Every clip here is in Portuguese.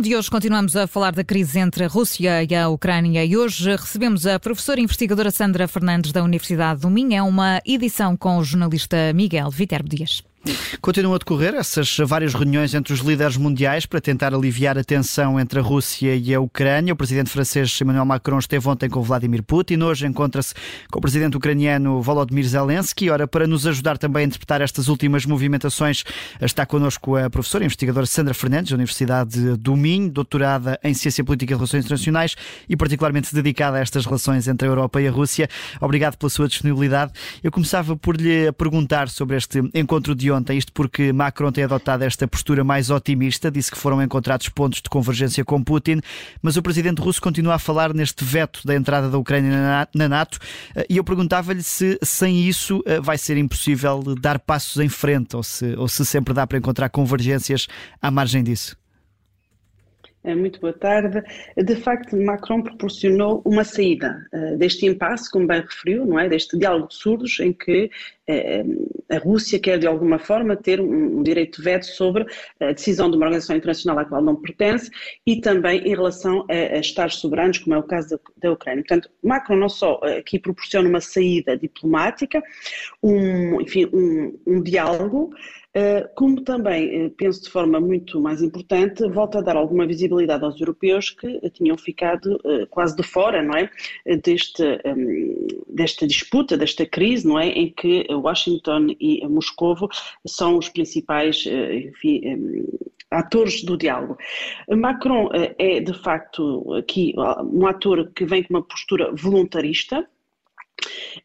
de hoje continuamos a falar da crise entre a Rússia e a Ucrânia e hoje recebemos a professora investigadora Sandra Fernandes da Universidade do Minho. É uma edição com o jornalista Miguel Viterbo Dias. Continuam a decorrer essas várias reuniões entre os líderes mundiais para tentar aliviar a tensão entre a Rússia e a Ucrânia. O presidente francês Emmanuel Macron esteve ontem com Vladimir Putin, hoje encontra-se com o presidente ucraniano Volodymyr Zelensky. Ora, para nos ajudar também a interpretar estas últimas movimentações, está connosco a professora investigadora Sandra Fernandes, da Universidade do Minho, doutorada em Ciência Política e Relações Internacionais e particularmente dedicada a estas relações entre a Europa e a Rússia. Obrigado pela sua disponibilidade. Eu começava por lhe perguntar sobre este encontro de ontem, isto porque Macron tem adotado esta postura mais otimista, disse que foram encontrados pontos de convergência com Putin, mas o presidente russo continua a falar neste veto da entrada da Ucrânia na NATO e eu perguntava-lhe se sem isso eh, vai ser impossível dar passos em frente ou se, ou se sempre dá para encontrar convergências à margem disso. É, muito boa tarde. De facto, Macron proporcionou uma saída uh, deste impasse, como bem referiu, não é? Deste diálogo de surdos em que uh, a Rússia quer de alguma forma ter um, direito de veto sobre a decisão de uma organização internacional à qual não pertence e também em relação a, Estados soberanos, como é o caso da, da, Ucrânia. Portanto, Macron não só aqui proporciona uma saída diplomática, um, enfim, um, um diálogo, eh, como também, eh, penso de forma muito mais importante, volta a dar alguma visibilidade aos europeus que tinham ficado eh, quase de fora, não é, deste, ehm, desta disputa, desta crise, não é, em que Washington e Moscovo são os principais, enfim, ehm, atores do diálogo. Macron é, de facto, aqui um ator que vem com uma postura voluntarista,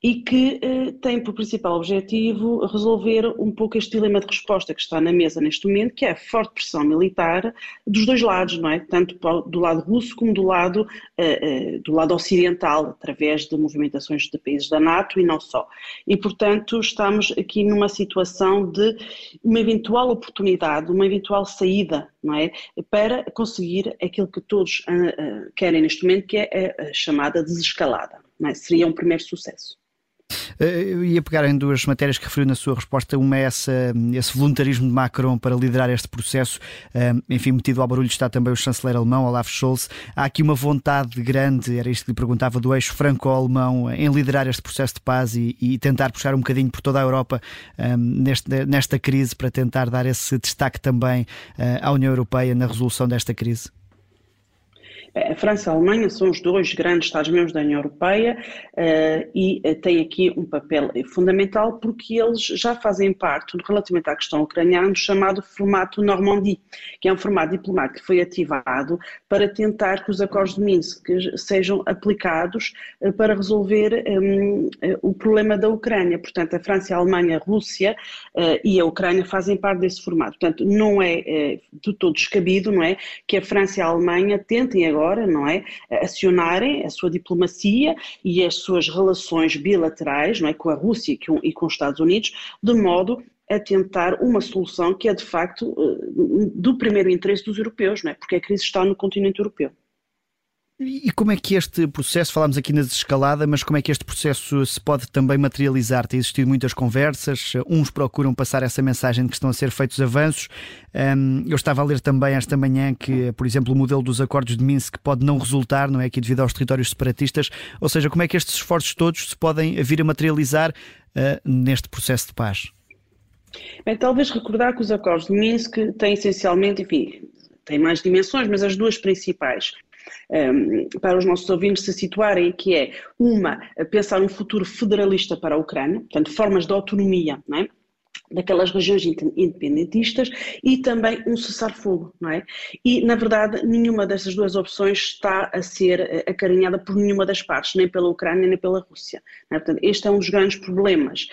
e que eh, tem por principal objetivo resolver um pouco este dilema de resposta que está na mesa neste momento, que é a forte pressão militar dos dois lados, não é? Tanto do lado russo como do lado, eh, eh, do lado ocidental, através de movimentações de países da NATO e não só. E, portanto, estamos aqui numa situação de uma eventual oportunidade, uma eventual saída, não é? Para conseguir aquilo que todos uh, uh, querem neste momento, que é a chamada desescalada é? seria um primeiro sucesso. Eh, eu ia pegar em duas matérias que referiu na sua resposta. Uma é essa, esse voluntarismo de Macron para liderar este processo. Eh, enfim, metido ao barulho está também o chanceler alemão, Olaf Scholz. Há aqui uma vontade grande, era isto que lhe perguntava, do eixo franco-alemão em liderar este processo de paz e, e, tentar puxar um bocadinho por toda a Europa um, neste, nesta crise para tentar dar esse destaque também uh, à União Europeia na resolução desta crise. A França e a Alemanha são os dois grandes Estados-membros da União Europeia uh, e uh, têm aqui um papel fundamental porque eles já fazem parte, relativamente à questão ucraniana, do chamado formato Normandie, que é um formato diplomático que foi ativado para tentar que os acordos de Minsk sejam aplicados uh, para resolver um, o problema da Ucrânia. Portanto, a França, a Alemanha, a Rússia e a Ucrânia fazem parte desse formato. Portanto, não é de todo descabido, não é, que a França e a Alemanha tentem agora agora, não é? Acionarem a sua diplomacia e as suas relações bilaterais, não é? Com a Rússia e com os Estados Unidos, de modo a tentar uma solução que é de facto eh, do primeiro interesse dos europeus, não é? Porque a crise está no continente europeu. E como é que este processo, falámos aqui na desescalada, mas como é que este processo se pode também materializar? Tem existido muitas conversas, uns procuram passar essa mensagem de que estão a ser feitos avanços. eu estava a ler também esta manhã que, por exemplo, o modelo dos acordos de Minsk pode não resultar, não é aqui devido aos territórios separatistas. Ou seja, como é que estes esforços todos se podem vir a materializar uh, neste processo de paz? Bem, talvez recordar que os acordos de Minsk têm essencialmente, enfim, têm mais dimensões, mas as duas principais para os nossos ouvintes se situarem, que é uma, pensar um futuro federalista para a Ucrânia, portanto, formas de autonomia, não é? daquelas regiões independentistas e também um cessar-fogo, não é? E, na verdade, nenhuma dessas duas opções está a ser eh, acarinhada por nenhuma das partes, nem pela Ucrânia nem pela Rússia. É? Portanto, este é um dos grandes problemas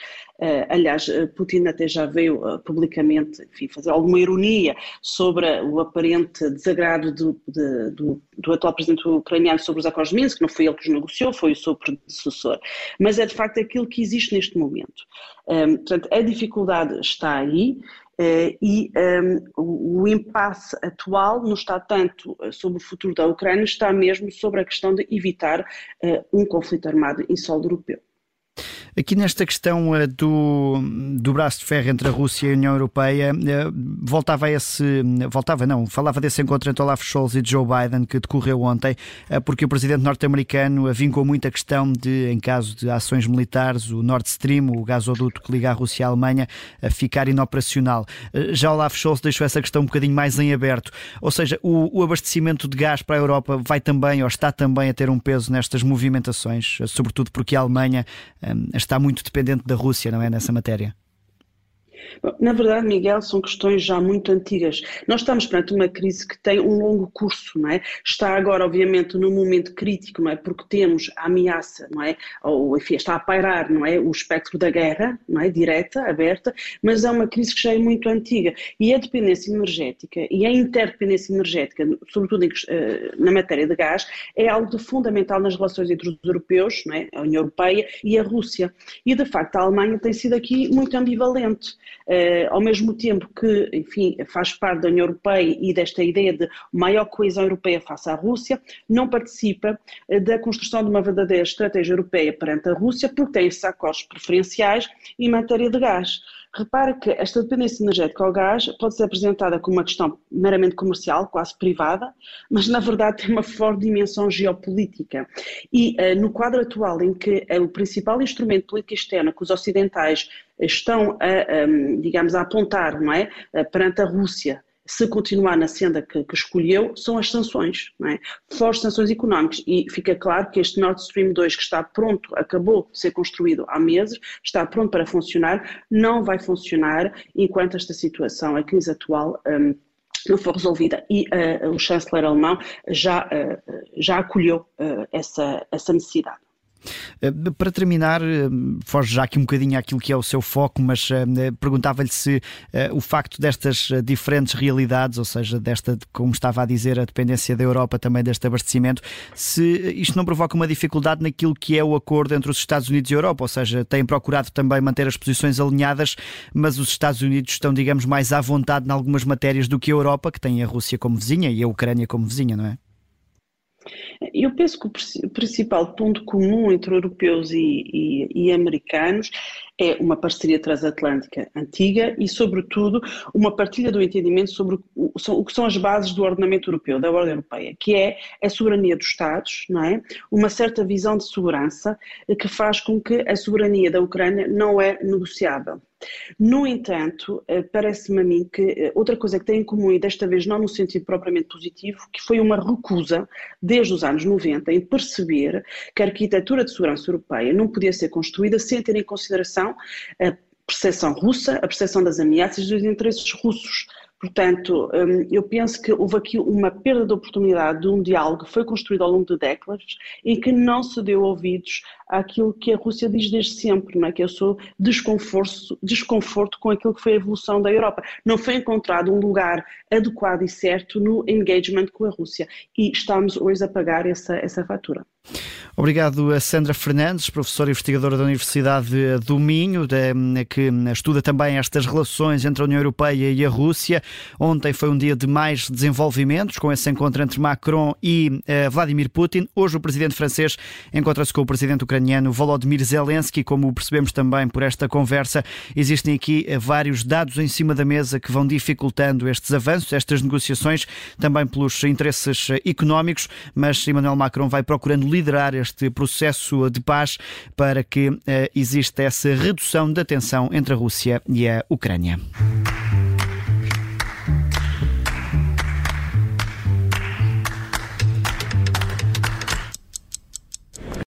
aliás, eh, Putin até já veio uh, publicamente enfim, fazer alguma ironia sobre o aparente desagrado do, de, do, do, atual presidente ucraniano sobre os acordos de Minsk, que não foi ele que os negociou, foi o seu predecessor. Mas é de facto aquilo que existe neste momento. Um, portanto, a dificuldade está aí. Uh, e um, o, o impasse atual não está tanto sobre o futuro da Ucrânia, está mesmo sobre a questão de evitar um conflito armado em solo europeu. Aqui nesta questão uh, do, do braço de ferro entre a Rússia e a União Europeia, uh, voltava a esse. Voltava, não, falava desse encontro entre Olaf Scholz e Joe Biden que decorreu ontem, uh, porque o presidente norte-americano vincou muito a questão de, em caso de ações militares, o Nord Stream, o gasoduto que liga a Rússia à Alemanha, ficar inoperacional. Já Olaf Scholz deixou essa questão um bocadinho mais em aberto. Ou seja, o, o abastecimento de gás para a Europa vai também, ou está também a ter um peso nestas movimentações, sobretudo porque a Alemanha está muito dependente da Rússia, não é, nessa matéria? Na verdade, Miguel, são questões já muito antigas. Nós estamos perante uma crise que tem um longo curso, não é? Está agora, obviamente, num momento crítico, não é? Porque temos a ameaça, não é? Ou, enfim, está a pairar, não é? O espectro da guerra, não é? Direta, aberta, mas é uma crise que já é muito antiga. E a dependência energética e a interdependência energética, sobretudo eh, na matéria de gás, é algo fundamental nas relações entre os europeus, não é? A União Europeia e a Rússia. E, de facto, a Alemanha tem sido aqui muito ambivalente. Uh, ao mesmo tempo que, enfim, faz parte da União Europeia e desta ideia de maior coesão europeia face à Rússia, não participa uh, da construção de uma verdadeira estratégia europeia perante a Rússia, porque tem esses acordos preferenciais em matéria de gás. Repara que esta dependência energética ao gás pode ser apresentada como uma questão meramente comercial, quase privada, mas na verdade tem uma forte dimensão geopolítica. E uh, no quadro atual em que é o principal instrumento de política externa que os ocidentais estão a, um, digamos, a apontar, não é, perante a Rússia, se continuar na senda que, que, escolheu, são as sanções, não é? fortes sanções económicas. E fica claro que este Nord Stream 2, que está pronto, acabou de ser construído há meses, está pronto para funcionar, não vai funcionar enquanto esta situação, a crise atual, um, não for resolvida. E uh, o chanceler alemão já, uh, já acolheu uh, essa, essa necessidade. Eh, para terminar, eh, foge já aqui um bocadinho àquilo que é o seu foco, mas eh, perguntava-lhe se o facto destas diferentes realidades, ou seja, desta, como estava a dizer, a dependência da Europa também deste abastecimento, se isto não provoca uma dificuldade naquilo que é o acordo entre os Estados Unidos e a Europa, ou seja, têm procurado também manter as posições alinhadas, mas os Estados Unidos estão, digamos, mais à vontade em algumas matérias do que a Europa, que tem a Rússia como vizinha e a Ucrânia como vizinha, não é? Eu penso que o principal ponto comum entre europeus e, e, e, americanos é uma parceria transatlântica antiga e, sobretudo, uma partilha do entendimento sobre o, o, que são as bases do ordenamento europeu, da ordem europeia, que é a soberania dos Estados, não é? uma certa visão de segurança que faz com que a soberania da Ucrânia não é negociável. No entanto, eh, parece-me a mim que eh, outra coisa que tem em comum, e desta vez não no sentido propriamente positivo, que foi uma recusa, desde os anos 90, em perceber que a arquitetura de segurança europeia não podia ser construída sem ter em consideração a percepção russa, a percepção das ameaças e dos interesses russos. Portanto, hum, eu penso que houve aqui uma perda de oportunidade de um diálogo que foi construído ao longo de décadas e que não se deu ouvidos àquilo que a Rússia diz desde sempre, não é? que eu sou desconforto, desconforto com aquilo que foi a evolução da Europa. Não foi encontrado um lugar adequado e certo no engagement com a Rússia e estamos hoje a pagar essa, essa fatura. Obrigado a Sandra Fernandes, professora investigadora da Universidade do Minho, que estuda também estas relações entre a União Europeia e a Rússia. Ontem foi um dia de mais desenvolvimentos, com esse encontro entre Macron e uh, Vladimir Putin. Hoje o presidente francês encontra-se com o presidente ucraniano Volodymyr Zelensky. Como percebemos também por esta conversa, existem aqui uh, vários dados em cima da mesa que vão dificultando estes avanços, estas negociações, também pelos interesses económicos, mas Emmanuel Macron vai procurando liderar este processo de paz para que exista essa redução da tensão entre a Rússia e a Ucrânia.